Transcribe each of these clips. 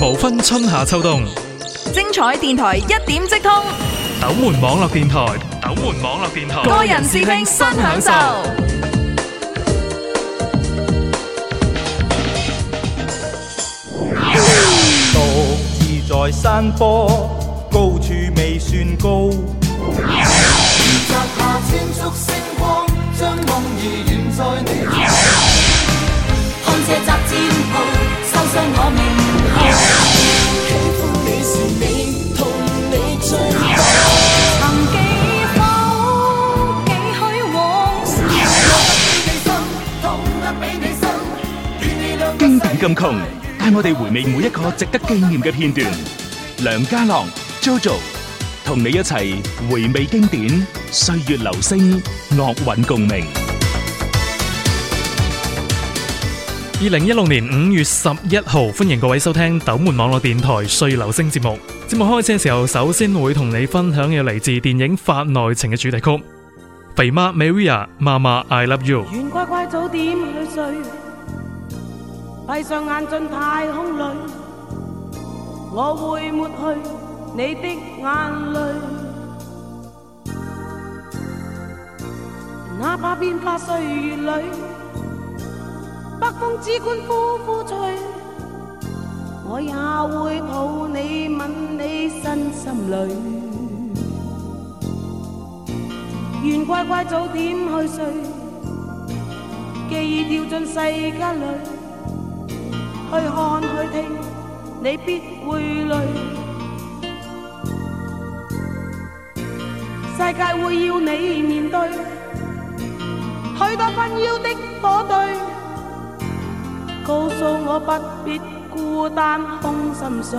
無分春夏秋冬，精彩電台一點即通。斗門網絡電台，斗門網絡電台，個人視聽新享受。獨自在山坡，高處未算高。摘下千束星光，將夢兒懸在你頭。看這集戰袍。经典金穷，带我哋回味每一个值得纪念嘅片段。梁家乐 Jojo，同你一齐回味经典，岁月流星乐韵共鸣。二零一六年五月十一号，欢迎各位收听斗门网络电台碎流星节目。节目开始嘅时候，首先会同你分享嘅嚟自电影《法内情》嘅主题曲《肥妈 Maria 妈妈 I love you》。愿乖乖早点去睡，闭上眼进太空里，我会抹去你的眼泪，哪怕变化岁月里。北风只管呼呼吹，我也会抱你吻你心心里。愿乖乖早点去睡，记忆掉进世间里，去看去听，你必会累。世界会要你面对许多纷扰的火堆。告诉我不必孤单空心碎，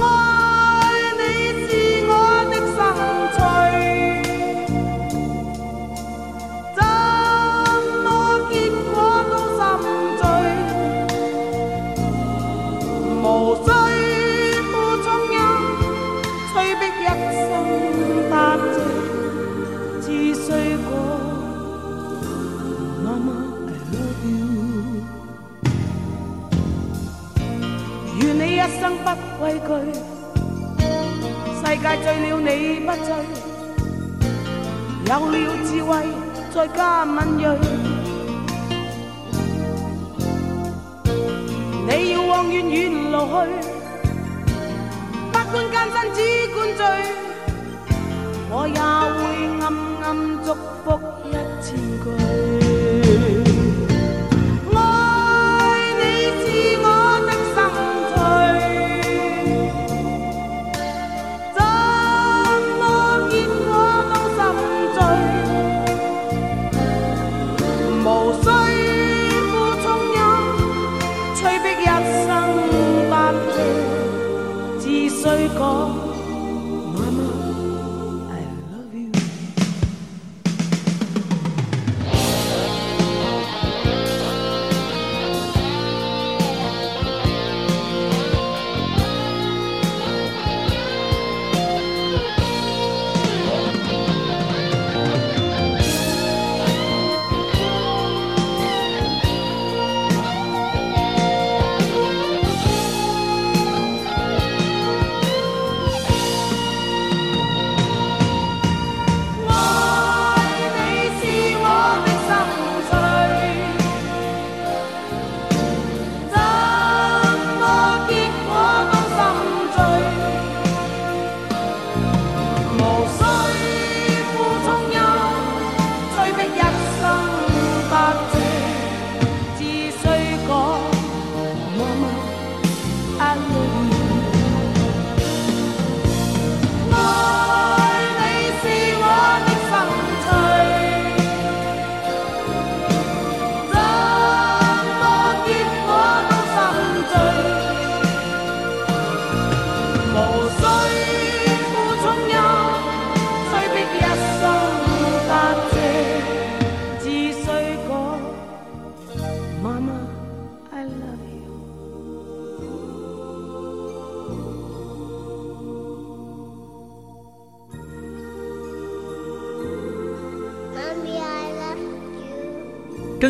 爱你是我的心醉，怎么结果都心醉，无。有了智慧，再加敏锐。你要往远远路去，不管艰辛只管追。我也会暗暗祝福一千句。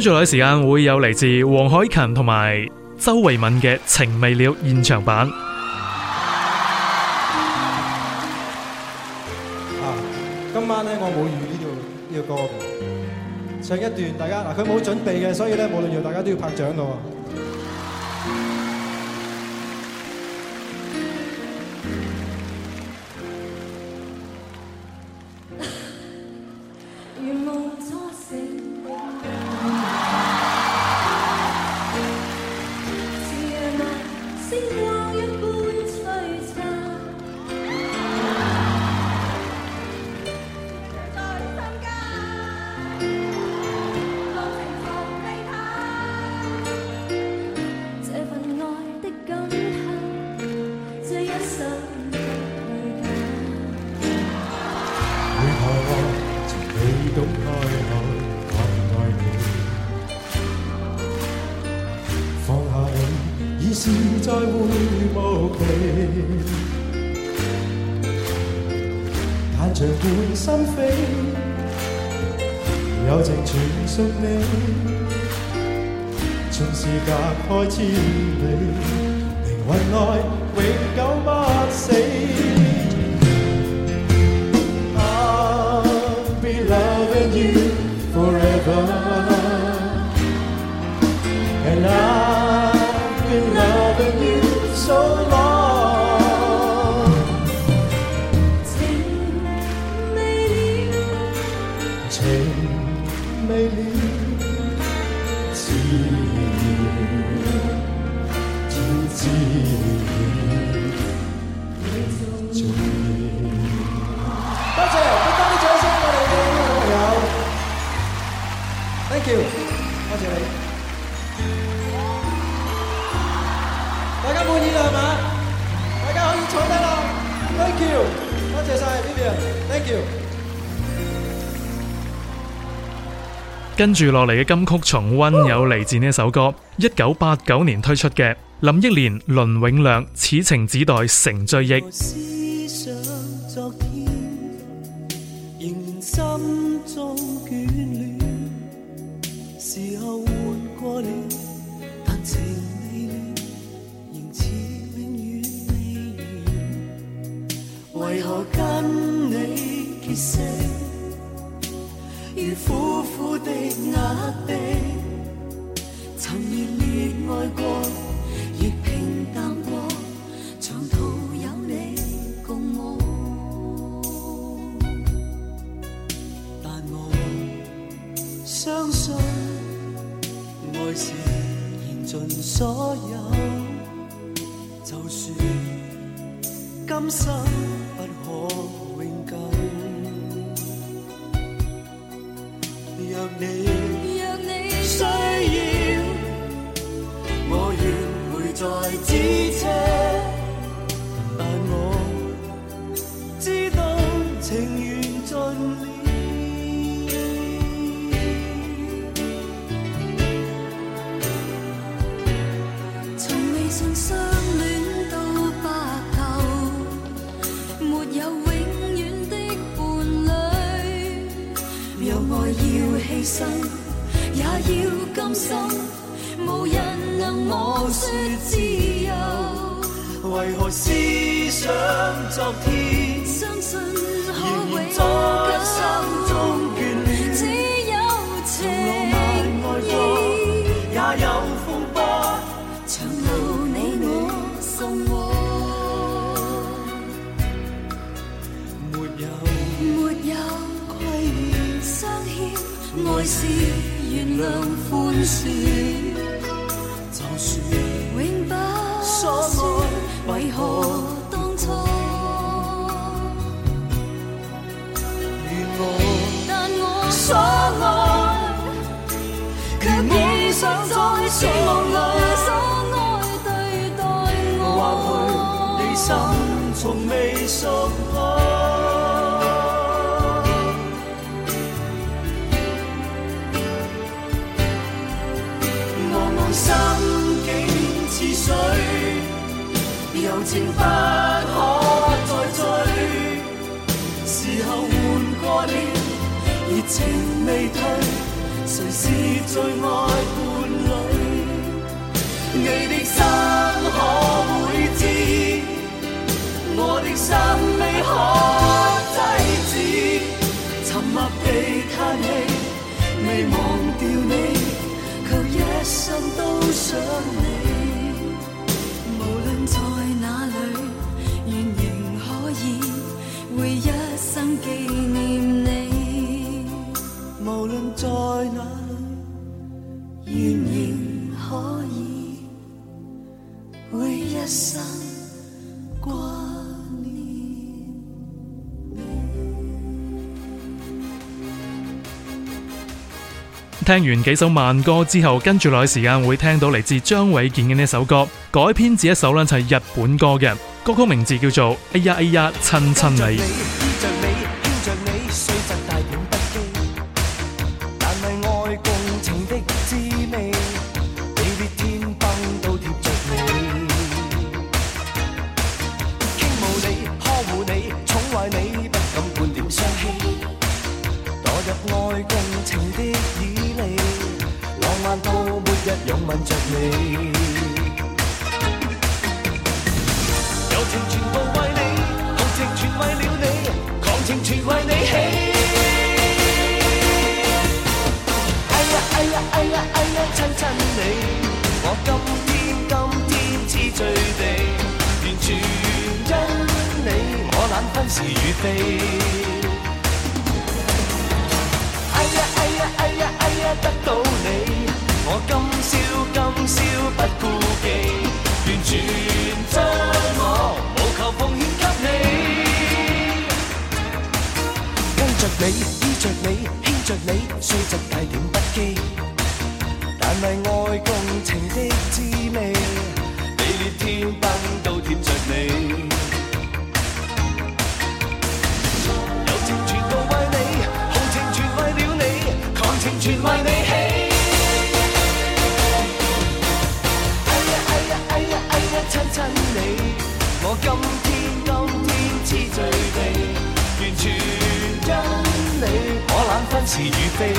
落嚟时间会有嚟自黄海芹同埋周慧敏嘅《情未了》现场版。啊，今晚咧我冇预呢条呢个歌嘅，唱一段大家嗱，佢冇准备嘅，所以咧无论要大家都要拍掌咯。像伴心扉，友情全属你。像是隔开千里，灵魂内永久不死。谢，多谢你。大家满意啦系嘛？大家可以坐低啦。Thank you，多谢晒 Vivian。Thank you。跟住落嚟嘅金曲重温，有嚟自呢首歌，一九八九年推出嘅，林忆莲、伦永亮，《此情只待成追忆》。何跟你结识？如苦苦的压迫，曾热烈爱过，亦平淡过，长途有你共我。但我相信，爱是献尽所有，就算今生。不可永久，若你。有爱要牺牲，也要甘心，无人能我说自由。为何思想昨天，可然在心中眷。爱是原谅宽恕，就算永不所爱，为何当初？如我但我所爱，却未想再是里所爱对待我。或许你心从未属我。情不可再追，时候换过了，热情未退，谁是最爱伴侣？你的心可会知？我的心未可制止，沉默地叹气，未忘掉你，却一生都想你。为一生纪念你无论在哪仍然可以为一生挂念你听完几首慢歌之后跟住落时间会听到嚟自张伟健嘅呢首歌改编自一首呢就系日本歌嘅歌曲名字叫做《哎呀哎呀亲亲你》。是与非。哎呀哎呀哎呀哎呀，得到你，我今宵今宵不顾忌，愿全将我无求奉献给你。偎着你依着你牵着你，虽则带点不羁，但为爱共情的滋味，地裂天崩都贴着你。欢喜与悲。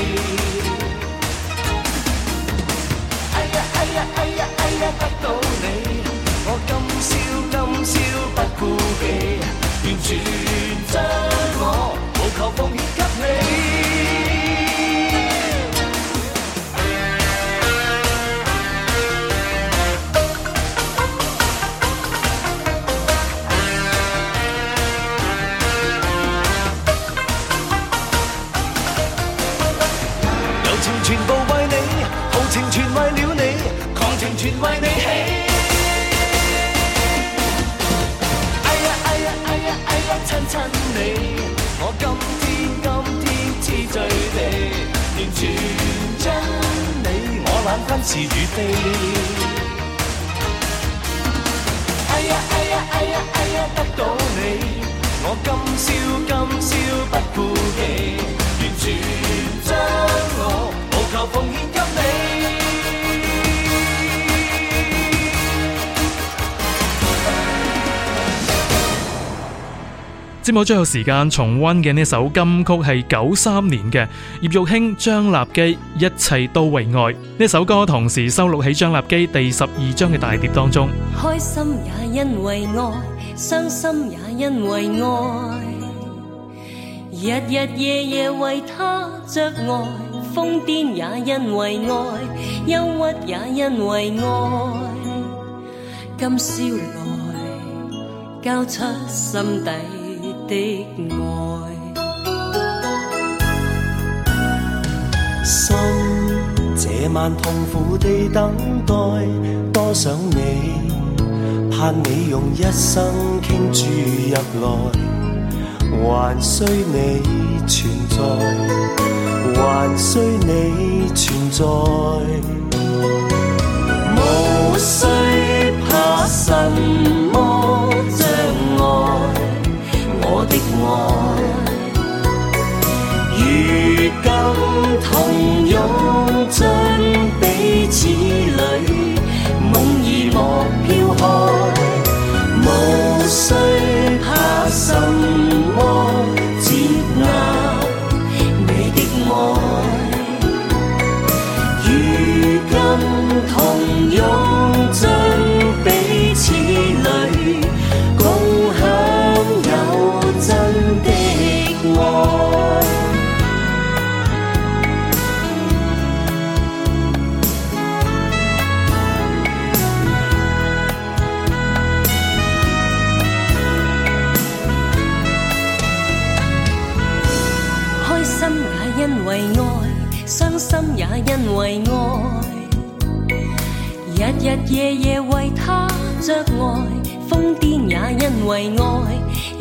哎呀哎呀哎呀哎呀，得到你，我今宵今宵不顾忌，完全将我无求。哎呀哎呀，得到你，我今宵今宵不顾忌，完全将我无求奉献给你。节目最后时间重温嘅呢首金曲系九三年嘅叶玉卿张立基《一切都为爱》呢首歌同时收录喺张立基第十二张嘅大碟当中。开心也因为爱，伤心也因为爱，日日夜夜为他着爱，疯癫也因为爱，忧郁也因为爱，今宵来交出心底。的爱，心这晚痛苦地等待，多想你，盼你用一生倾注入来，还需你存在，还需你存在，无需怕身。如今同拥进彼此里，梦已莫飘开，无需怕什么，接纳你的爱。如今同。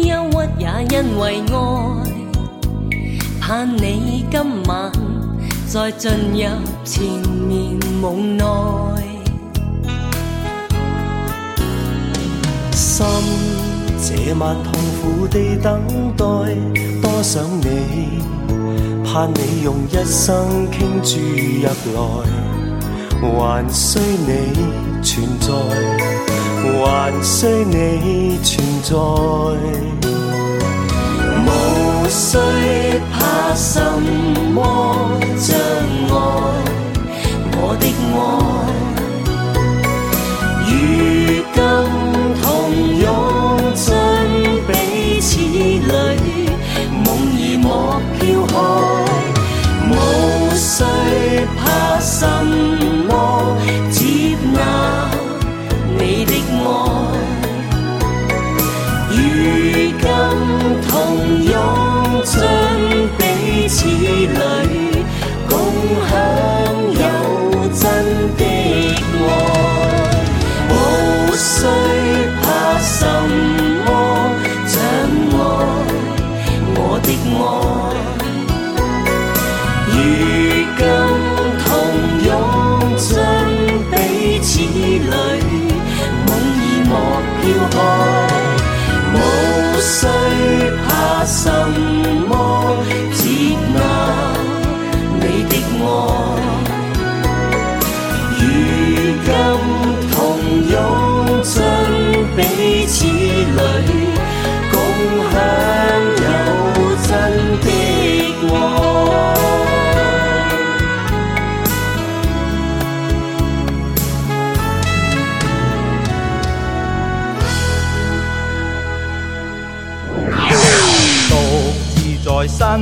忧郁也因为爱，盼你今晚再进入缠绵梦内。心这晚痛苦地等待，多想你，盼你用一生倾注入来。还需你存在，还需你存在。无需怕什么障碍，我的爱，如今同拥进彼此里，梦儿莫飘开，无需怕什。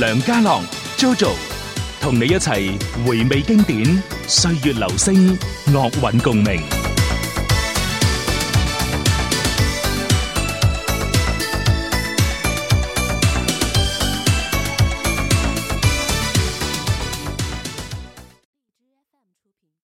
梁家乐 Jojo 同你一齐回味经典，岁月流星，乐韵共鸣。